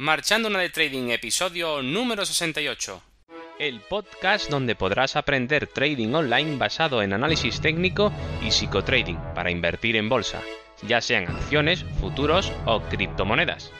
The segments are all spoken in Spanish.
Marchando una de Trading, episodio número 68. El podcast donde podrás aprender trading online basado en análisis técnico y psicotrading para invertir en bolsa, ya sean acciones, futuros o criptomonedas.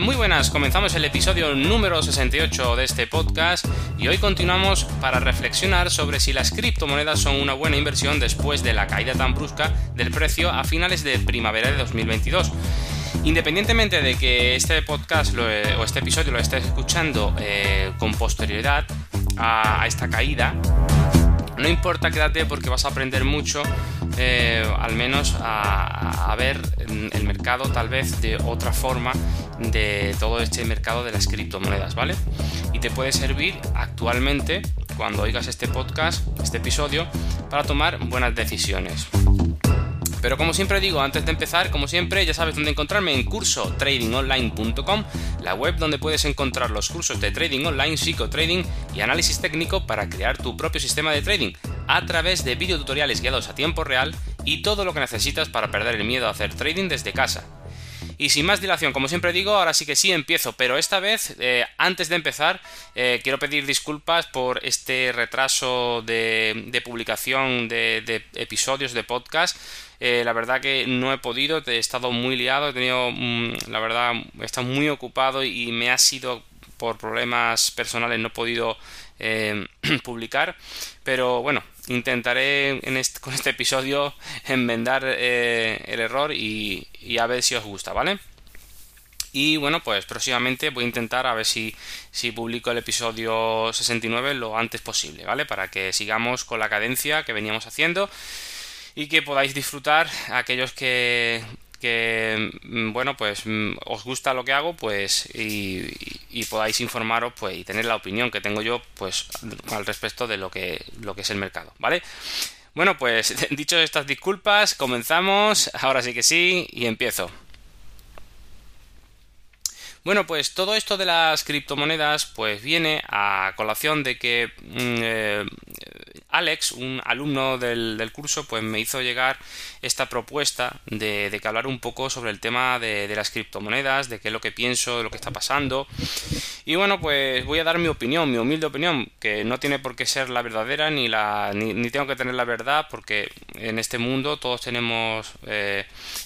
Muy buenas. Comenzamos el episodio número 68 de este podcast y hoy continuamos para reflexionar sobre si las criptomonedas son una buena inversión después de la caída tan brusca del precio a finales de primavera de 2022. Independientemente de que este podcast o este episodio lo estés escuchando eh, con posterioridad a, esta caída, no importa quédate porque vas a aprender mucho, eh, al menos a, a, ver el tal vez de otra forma de todo este mercado de las criptomonedas, ¿vale? Y te puede servir actualmente cuando oigas este podcast, este episodio, para tomar buenas decisiones. Pero como siempre digo, antes de empezar, como siempre, ya sabes dónde encontrarme en curso tradingonline.com, la web donde puedes encontrar los cursos de trading online, psicotrading y análisis técnico para crear tu propio sistema de trading a través de videotutoriales guiados a tiempo real y todo lo que necesitas para perder el miedo a hacer trading desde casa. Y sin más dilación, como siempre digo, ahora sí que sí empiezo, pero esta vez, eh, antes de empezar, eh, quiero pedir disculpas por este retraso de, publicación de, episodios de podcast. Eh, la verdad que no he podido, he estado muy liado, he tenido, mm, la verdad, he estado muy ocupado y me ha sido por problemas personales no he podido publicar, pero bueno, intentaré con este episodio enmendar eh, el error y, a ver si os gusta, ¿vale? Y bueno, pues próximamente voy a intentar a ver si, si publico el episodio 69 lo antes posible, ¿vale? Para que sigamos con la cadencia que veníamos haciendo y que podáis disfrutar aquellos que que mm, bueno pues mm, os gusta lo que hago pues y, podáis informaros pues y tener la opinión que tengo yo pues al respecto de lo que lo que es el mercado vale bueno pues dicho estas disculpas comenzamos. Ahora sí que sí y empiezo. Bueno, pues todo esto de las criptomonedas pues viene a colación de que mm, eh, Alex, un alumno del, curso, pues me hizo llegar esta propuesta de, que hablar un poco sobre el tema de, las criptomonedas, de qué es lo que pienso, de lo que está pasando. Y bueno, pues voy a dar mi opinión, mi humilde opinión, que no tiene por qué ser la verdadera ni la ni, tengo que tener la verdad, porque en este mundo todos tenemos eh,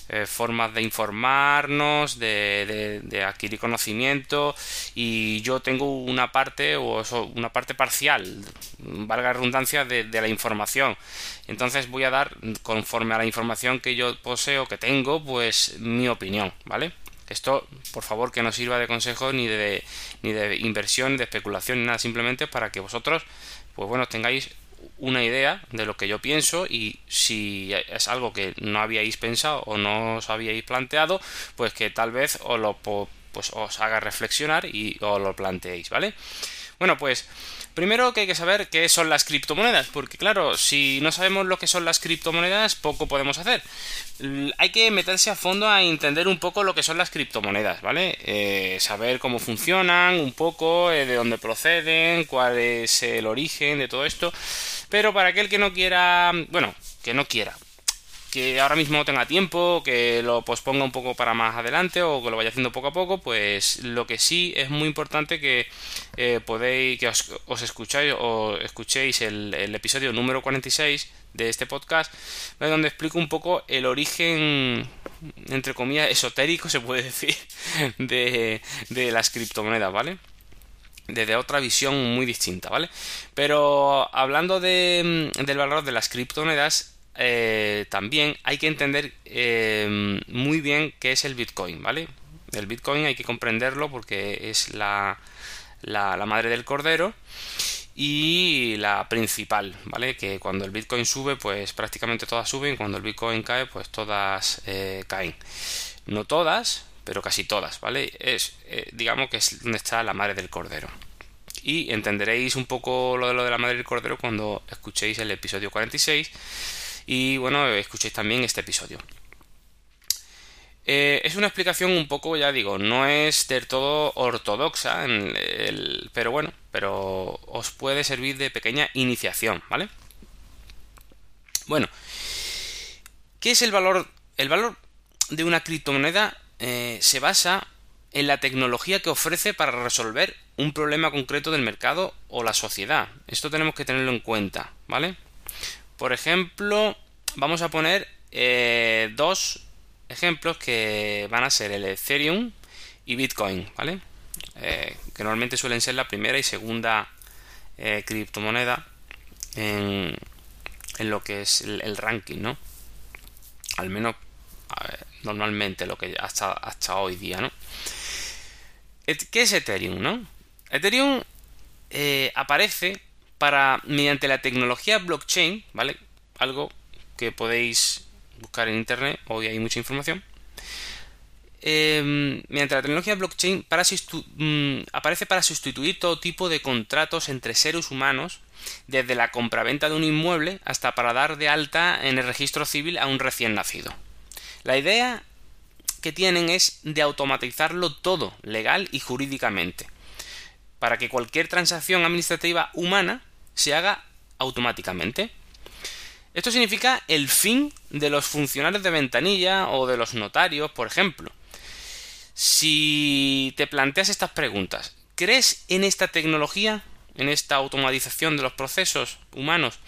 eh, formas de informarnos, de, de, adquirir conocimiento, y yo tengo una parte o una parte parcial, valga redundancia, de de, la información. Entonces voy a dar, conforme a la información que yo poseo, que tengo, pues mi opinión, ¿vale? Esto, por favor, que no sirva de consejo ni de, ni de inversión, de especulación, ni nada, simplemente para que vosotros, pues bueno, tengáis una idea de lo que yo pienso y si es algo que no habíais pensado o no os habíais planteado, pues que tal vez os lo pues os haga reflexionar y os lo planteéis, ¿vale? Bueno, pues Primero que hay que saber qué son las criptomonedas, porque claro, si no sabemos lo que son las criptomonedas, poco podemos hacer. Hay que meterse a fondo a entender un poco lo que son las criptomonedas, ¿vale? Eh, saber cómo funcionan, un poco, eh, de dónde proceden, cuál es el origen de todo esto. Pero para aquel que no quiera, bueno, que no quiera, que ahora mismo no tenga tiempo, que lo posponga un poco para más adelante o que lo vaya haciendo poco a poco, pues lo que sí es muy importante que eh, podéis, que os, escucháis o escuchéis el, episodio número 46 de este podcast, donde explico un poco el origen, entre comillas, esotérico, se puede decir, de, de las criptomonedas, ¿vale? desde otra visión muy distinta, ¿vale? Pero hablando de, del valor de las criptomonedas, eh, también hay que entender eh, muy bien qué es el Bitcoin, ¿vale? El Bitcoin hay que comprenderlo porque es la, madre del cordero y la principal, ¿vale? Que cuando el Bitcoin sube, pues prácticamente todas suben, cuando el Bitcoin cae, pues todas eh, caen. No todas, pero casi todas, ¿vale? Es, digamos que es donde está la madre del cordero. Y entenderéis un poco lo de lo de la madre del cordero cuando escuchéis el episodio 46 y bueno, escuchéis también este episodio. Eh, es una explicación un poco, ya digo, no es del todo ortodoxa, pero bueno, pero os puede servir de pequeña iniciación, ¿vale? Bueno, ¿qué es el valor? El valor de una criptomoneda eh, se basa en la tecnología que ofrece para resolver un problema concreto del mercado o la sociedad. Esto tenemos que tenerlo en cuenta, ¿vale? Por ejemplo, vamos a poner eh, dos ejemplos que van a ser el Ethereum y Bitcoin, ¿vale? Eh, que normalmente suelen ser la primera y segunda eh, criptomoneda en, lo que es el, ranking, ¿no? Al menos normalmente lo que hasta, hasta hoy día, ¿no? ¿Qué es Ethereum, no? Ethereum aparece para, mediante la tecnología blockchain, ¿vale? Algo que podéis buscar en internet, hoy hay mucha información. Em, mediante la tecnología blockchain mm, aparece para sustituir todo tipo de contratos entre seres humanos, desde la compraventa de un inmueble hasta para dar de alta en el registro civil a un recién nacido. La idea que tienen es de automatizarlo todo, legal y jurídicamente, para que cualquier transacción administrativa humana se haga automáticamente. Esto significa el fin de los funcionarios de ventanilla o de los notarios, por ejemplo. Si te planteas estas preguntas, ¿crees en esta tecnología, en esta automatización de los procesos humanos?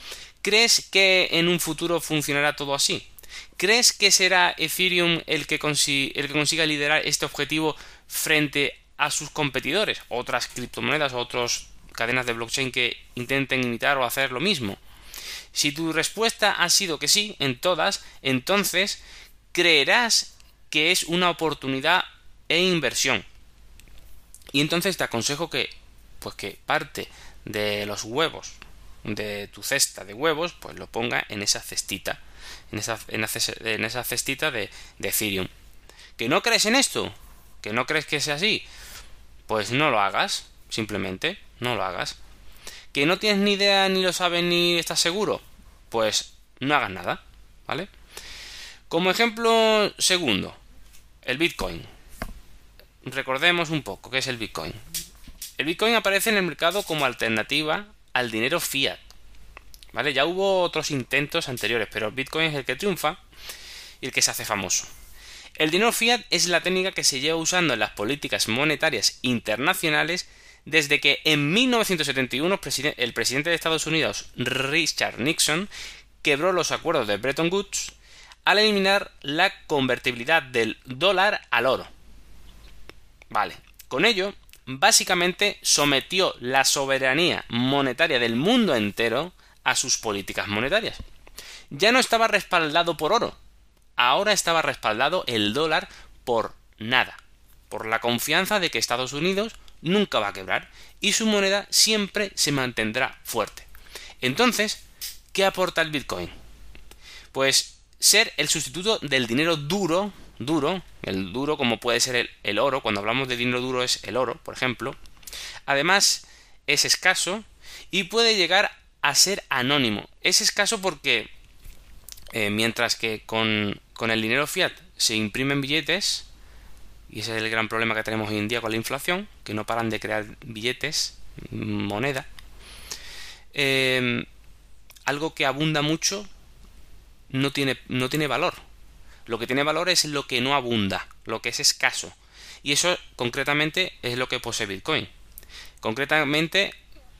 ¿Crees que en un futuro funcionará todo así? ¿Crees que será Ethereum el que, consiga liderar este objetivo frente a sus competidores? Otras criptomonedas, otras cadenas de blockchain que intenten imitar o hacer lo mismo. Si tu respuesta ha sido que sí en todas, entonces creerás que es una oportunidad e inversión. Y entonces te aconsejo que, pues que parte de los huevos de tu cesta de huevos, pues lo ponga en esa cestita en esa, en esa cestita de, de Ethereum. ¿Que no crees en esto? ¿Que no crees que sea así? Pues no lo hagas, simplemente, no lo hagas. ¿Que no tienes ni idea, ni lo sabes, ni estás seguro? Pues no hagas nada, ¿vale? Como ejemplo segundo, el Bitcoin. Recordemos un poco qué es el Bitcoin. El Bitcoin aparece en el mercado como alternativa al dinero fiat. ¿Vale? Ya hubo otros intentos anteriores, pero Bitcoin es el que triunfa y el que se hace famoso. El dinero fiat es la técnica que se lleva usando en las políticas monetarias internacionales desde que en 1971 el presidente de Estados Unidos, Richard Nixon, quebró los acuerdos de Bretton Woods al eliminar la convertibilidad del dólar al oro. Vale, con ello, básicamente sometió la soberanía monetaria del mundo entero a sus políticas monetarias. Ya no estaba respaldado por oro, ahora estaba respaldado el dólar por nada, por la confianza de que Estados Unidos nunca va a quebrar y su moneda siempre se mantendrá fuerte. Entonces, ¿qué aporta el Bitcoin? Pues ser el sustituto del dinero duro, duro, el duro como puede ser el, el oro, cuando hablamos de dinero duro es el oro, por ejemplo. Además, es escaso y puede llegar a ser anónimo. Es escaso porque eh, mientras que con, con el dinero fiat se imprimen billetes, y ese es el gran problema que tenemos hoy en día con la inflación, que no paran de crear billetes, moneda, eh, algo que abunda mucho no tiene, no tiene valor. Lo que tiene valor es lo que no abunda, lo que es escaso. Y eso concretamente es lo que posee Bitcoin. Concretamente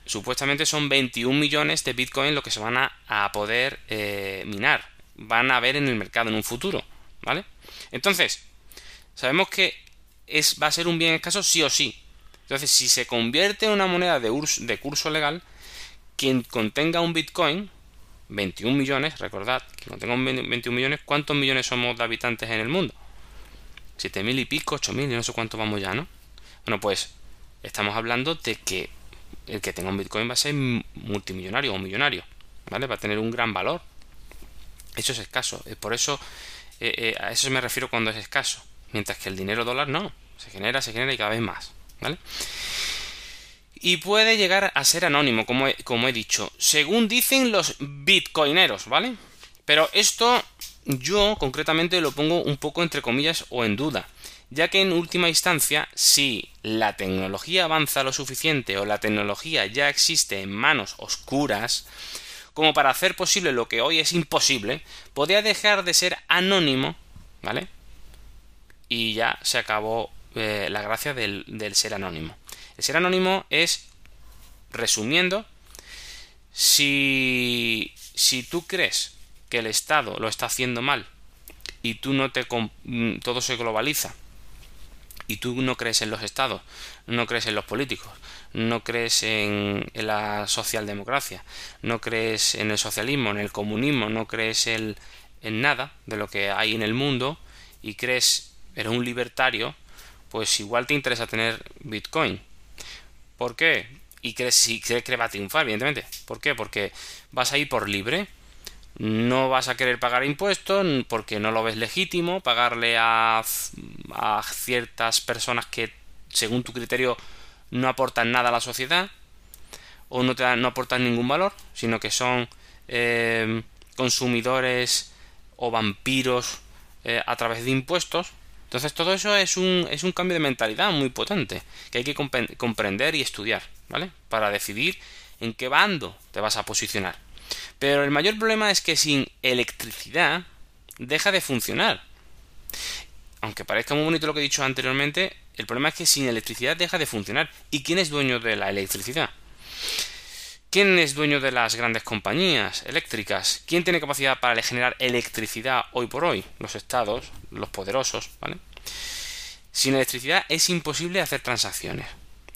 supuestamente son 21 millones de Bitcoin lo que se van a, poder eh, minar. Van a ver en el mercado en un futuro. ¿Vale? Entonces, sabemos que va a ser un bien escaso sí o sí. Entonces, si se convierte en una moneda de, curso legal, quien contenga un Bitcoin, 21 millones, recordad, que contenga un 21 millones, ¿cuántos millones somos de habitantes en el mundo? 7.000 y pico, 8.000, no sé cuánto vamos ya, ¿no? Bueno, pues estamos hablando de que el que tenga un Bitcoin va a ser multimillonario o millonario, ¿vale? Va a tener un gran valor. Eso es escaso. Por eso, eh, eh, a eso me refiero cuando es escaso. Mientras que el dinero dólar no. Se genera, se genera y cada vez más, ¿vale? Y puede llegar a ser anónimo, como como he dicho. Según dicen los bitcoineros, ¿vale? Pero esto yo concretamente lo pongo un poco entre comillas o en duda, ya que en última instancia, si la tecnología avanza lo suficiente o la tecnología ya existe en manos oscuras, como para hacer posible lo que hoy es imposible, podría dejar de ser anónimo, ¿vale? Y ya se acabó eh, la gracia del, del ser anónimo. El ser anónimo es, resumiendo, si, si tú crees que el Estado lo está haciendo mal y tú no te mm, todo se globaliza y tú no crees en los estados, no crees en los políticos, no crees en, la socialdemocracia, no crees en el socialismo, en el comunismo, no crees en, en nada de lo que hay en el mundo y crees, eres un libertario, pues igual te interesa tener Bitcoin. ¿Por qué? Y crees, si crees que va a triunfar, evidentemente. ¿Por qué? Porque vas a ir por libre, no vas a querer pagar impuestos porque no lo ves legítimo pagarle a, a ciertas personas que según tu criterio no aportan nada a la sociedad o no, te no aportan ningún valor, sino que son eh, consumidores o vampiros eh, a través de impuestos. Entonces todo eso es un, es un cambio de mentalidad muy potente que hay que comprender y estudiar, ¿vale? Para decidir en qué bando te vas a posicionar. Pero el mayor problema es que sin electricidad deja de funcionar. Aunque parezca muy bonito lo que he dicho anteriormente, el problema es que sin electricidad deja de funcionar. ¿Y quién es dueño de la electricidad? ¿Quién es dueño de las grandes compañías eléctricas? ¿Quién tiene capacidad para generar electricidad hoy por hoy? Los estados, los poderosos, ¿vale? Sin electricidad es imposible hacer transacciones.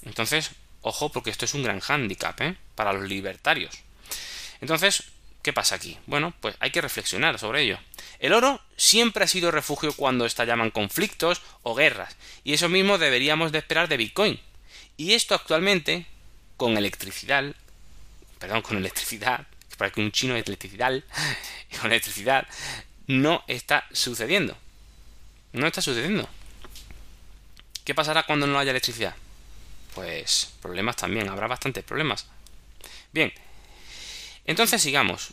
Entonces, ojo, porque esto es un gran hándicap ¿eh? para los libertarios. Entonces, ¿qué pasa aquí? Bueno, pues hay que reflexionar sobre ello. El oro siempre ha sido refugio cuando estallaban conflictos o guerras, y eso mismo deberíamos de esperar de Bitcoin. Y esto actualmente, con electricidad, perdón, con electricidad, para que un chino de electricidad, con electricidad, no está sucediendo. No está sucediendo. ¿Qué pasará cuando no haya electricidad? Pues problemas también, habrá bastantes problemas. Bien, entonces sigamos.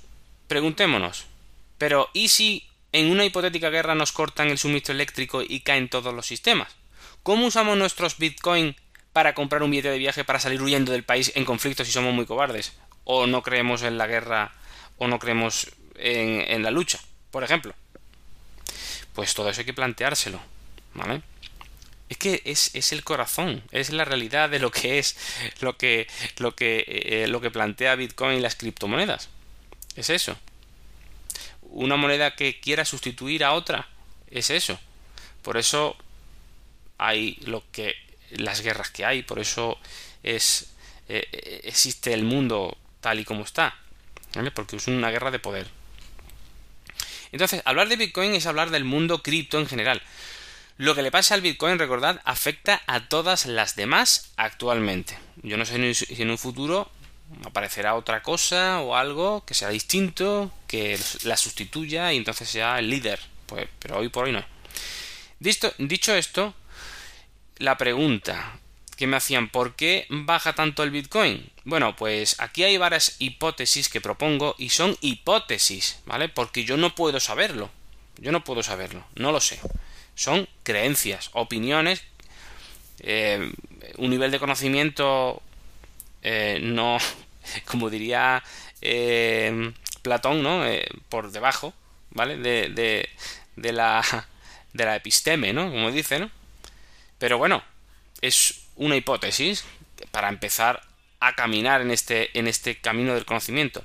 Preguntémonos. Pero ¿y si en una hipotética guerra nos cortan el suministro eléctrico y caen todos los sistemas? ¿Cómo usamos nuestros Bitcoin para comprar un billete de viaje para salir huyendo del país en conflicto si somos muy cobardes? ¿O no creemos en la guerra o no creemos en, en la lucha? Por ejemplo. Pues todo eso hay que planteárselo. ¿Vale? Es que es, el corazón, es la realidad de lo que es lo que, lo que, eh, lo que plantea Bitcoin y las criptomonedas. Es eso. Una moneda que quiera sustituir a otra. Es eso. Por eso hay lo que las guerras que hay, por eso es eh, existe el mundo tal y como está, porque es una guerra de poder. Entonces, hablar de Bitcoin es hablar del mundo cripto en general. Lo que le pasa al Bitcoin, recordad, afecta a todas las demás actualmente. Yo no sé si en un futuro aparecerá otra cosa o algo que sea distinto, que la sustituya y entonces sea el líder. Pues, pero hoy por hoy no. Dicho, dicho esto, la pregunta que me hacían, ¿por qué baja tanto el Bitcoin? Bueno, pues aquí hay varias hipótesis que propongo y son hipótesis, ¿vale? Porque yo no puedo saberlo. Yo no puedo saberlo, no lo sé son creencias, opiniones, eh, un nivel de conocimiento eh, no, como diría eh, Platón, ¿no? por debajo, ¿vale? De, de, de, la, de la episteme, ¿no? Como dice, ¿no? Pero bueno, es una hipótesis para empezar a caminar en este, en este camino del conocimiento.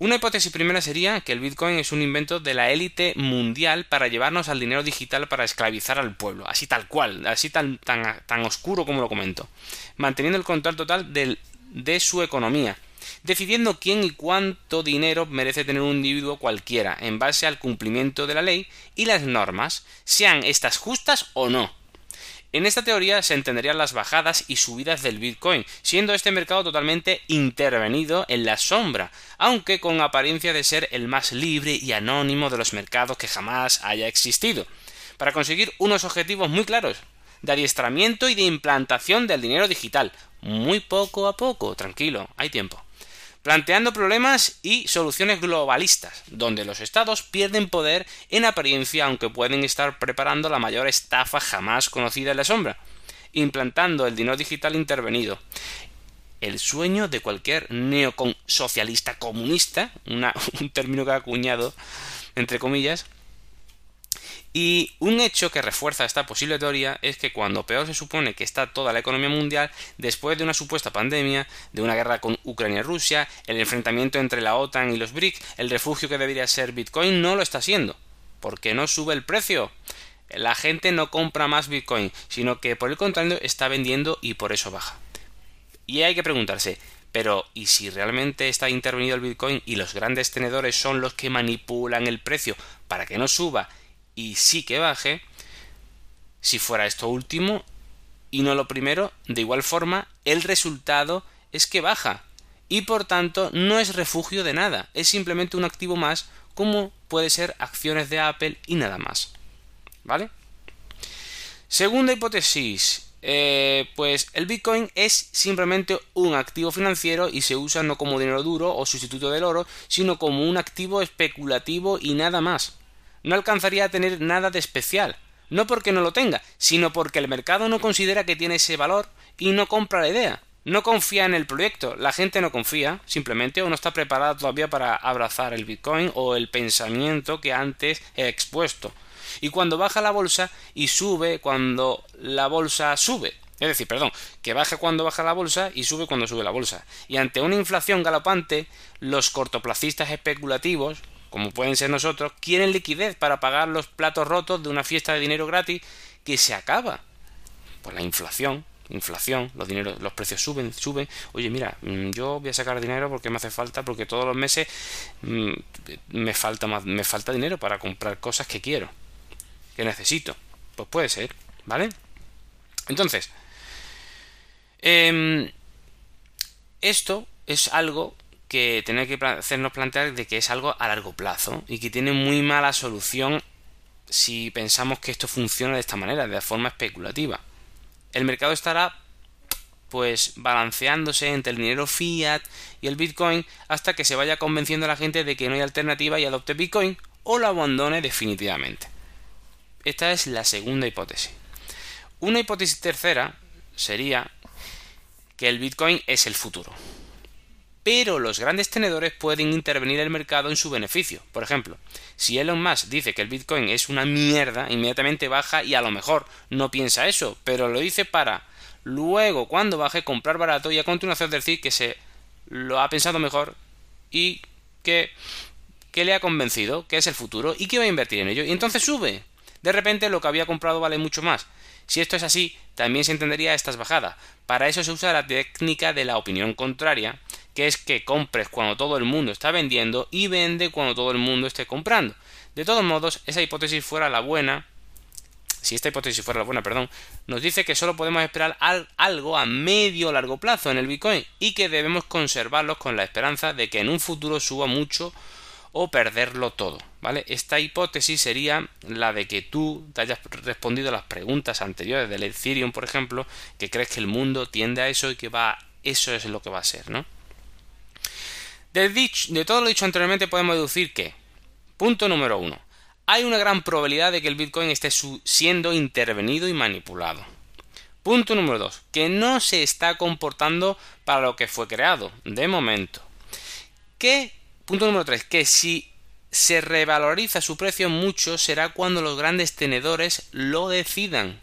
Una hipótesis primera sería que el Bitcoin es un invento de la élite mundial para llevarnos al dinero digital para esclavizar al pueblo, así tal cual, así tan, tan, tan oscuro como lo comento, manteniendo el control total de su economía, decidiendo quién y cuánto dinero merece tener un individuo cualquiera, en base al cumplimiento de la ley y las normas, sean estas justas o no. En esta teoría se entenderían las bajadas y subidas del Bitcoin, siendo este mercado totalmente intervenido en la sombra, aunque con apariencia de ser el más libre y anónimo de los mercados que jamás haya existido, para conseguir unos objetivos muy claros, de adiestramiento y de implantación del dinero digital, muy poco a poco, tranquilo, hay tiempo. Planteando problemas y soluciones globalistas, donde los estados pierden poder en apariencia aunque pueden estar preparando la mayor estafa jamás conocida en la sombra, implantando el dinero digital intervenido. El sueño de cualquier neoconsocialista comunista, un término que ha acuñado entre comillas, y un hecho que refuerza esta posible teoría es que cuando peor se supone que está toda la economía mundial, después de una supuesta pandemia, de una guerra con Ucrania y Rusia, el enfrentamiento entre la OTAN y los BRIC, el refugio que debería ser Bitcoin no lo está siendo. ¿Por qué no sube el precio? La gente no compra más Bitcoin, sino que por el contrario está vendiendo y por eso baja. Y hay que preguntarse, pero ¿y si realmente está intervenido el Bitcoin y los grandes tenedores son los que manipulan el precio para que no suba y sí que baje, si fuera esto último y no lo primero, de igual forma, el resultado es que baja y por tanto no es refugio de nada, es simplemente un activo más como puede ser acciones de Apple y nada más. ¿Vale? Segunda hipótesis, eh, pues el Bitcoin es simplemente un activo financiero y se usa no como dinero duro o sustituto del oro, sino como un activo especulativo y nada más no alcanzaría a tener nada de especial, no porque no lo tenga, sino porque el mercado no considera que tiene ese valor y no compra la idea. No confía en el proyecto, la gente no confía, simplemente, o no está preparada todavía para abrazar el Bitcoin o el pensamiento que antes he expuesto. Y cuando baja la bolsa y sube cuando la bolsa sube. Es decir, perdón, que baja cuando baja la bolsa y sube cuando sube la bolsa. Y ante una inflación galopante, los cortoplacistas especulativos, como pueden ser nosotros, quieren liquidez para pagar los platos rotos de una fiesta de dinero gratis que se acaba. Por la inflación, inflación, los dineros, los precios suben, suben. Oye, mira, mm, yo voy a sacar dinero porque me hace falta, porque todos los meses mm, me falta más, me falta dinero para comprar cosas que quiero, que necesito. Pues puede ser, ¿vale? Entonces, em, esto es algo que tener que hacernos plantear de que es algo a largo plazo y que tiene muy mala solución si pensamos que esto funciona de esta manera, de forma especulativa. El mercado estará pues balanceándose entre el dinero fiat y el Bitcoin hasta que se vaya convenciendo a la gente de que no hay alternativa y adopte Bitcoin o lo abandone definitivamente. Esta es la segunda hipótesis. Una hipótesis tercera sería que el Bitcoin es el futuro pero los grandes tenedores pueden intervenir el mercado en su beneficio. Por ejemplo, si Elon Musk dice que el Bitcoin es una mierda, inmediatamente baja y a lo mejor no piensa eso, pero lo dice para luego cuando baje comprar barato y a continuación decir que se lo ha pensado mejor y que, que le ha convencido que es el futuro y que va a invertir en ello y entonces sube. De repente lo que había comprado vale mucho más. Si esto es así, también se entendería estas bajadas. Para eso se usa la técnica de la opinión contraria, que es que compres cuando todo el mundo está vendiendo y vende cuando todo el mundo esté comprando. De todos modos, esa hipótesis fuera la buena, si esta hipótesis fuera la buena, perdón, nos dice que solo podemos esperar algo a medio o largo plazo en el Bitcoin y que debemos conservarlos con la esperanza de que en un futuro suba mucho o perderlo todo, ¿vale? Esta hipótesis sería la de que tú te hayas respondido a las preguntas anteriores del Ethereum, por ejemplo, que crees que el mundo tiende a eso y que va eso es lo que va a ser, ¿no? De, todo lo dicho anteriormente podemos deducir que, punto número uno, hay una gran probabilidad de que el Bitcoin esté siendo intervenido y manipulado. Punto número dos, que no se está comportando para lo que fue creado, de momento. Que, punto número tres, que si se revaloriza su precio mucho será cuando los grandes tenedores lo decidan.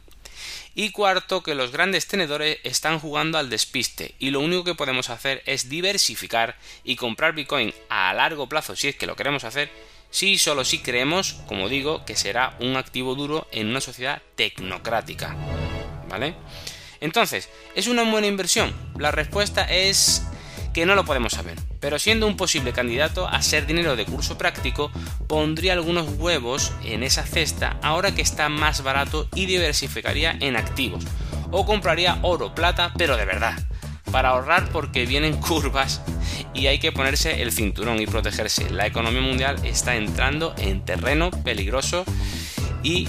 Y cuarto, que los grandes tenedores están jugando al despiste y lo único que podemos hacer es diversificar y comprar Bitcoin a largo plazo si es que lo queremos hacer, si solo si creemos, como digo, que será un activo duro en una sociedad tecnocrática. ¿Vale? Entonces, ¿es una buena inversión? La respuesta es que no lo podemos saber, pero siendo un posible candidato a ser dinero de curso práctico, pondría algunos huevos en esa cesta ahora que está más barato y diversificaría en activos, o compraría oro, plata, pero de verdad, para ahorrar porque vienen curvas y hay que ponerse el cinturón y protegerse. La economía mundial está entrando en terreno peligroso y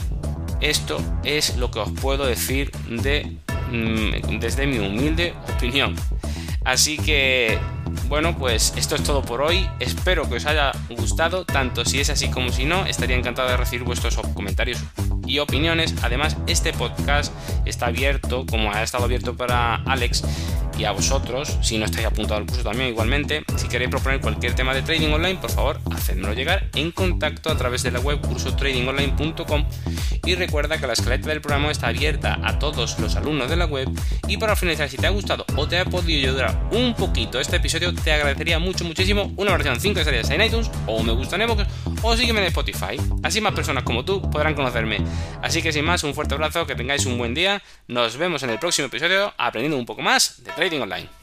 esto es lo que os puedo decir de, mm, desde mi humilde opinión. Así que Bueno, pues esto es todo por hoy. Espero que os haya gustado, tanto si es así como si no. Estaría encantado de recibir vuestros comentarios y opiniones. Además, este podcast está abierto, como ha estado abierto para Alex y a vosotros, si no estáis apuntados al curso también igualmente. Si queréis proponer cualquier tema de trading online, por favor, hacedmelo llegar en contacto a través de la web cursotradingonline.com y recuerda que la escaleta del programa está abierta a todos los alumnos de la web y para finalizar, si te ha gustado o te ha podido ayudar un poquito este episodio, te agradecería mucho, muchísimo una versión 5 estrellas en iTunes o me gusta en Evox o sígueme en Spotify. Así más personas como tú podrán conocerme. Así que sin más, un fuerte abrazo, que tengáis un buen día. Nos vemos en el próximo episodio aprendiendo un poco más de trading online.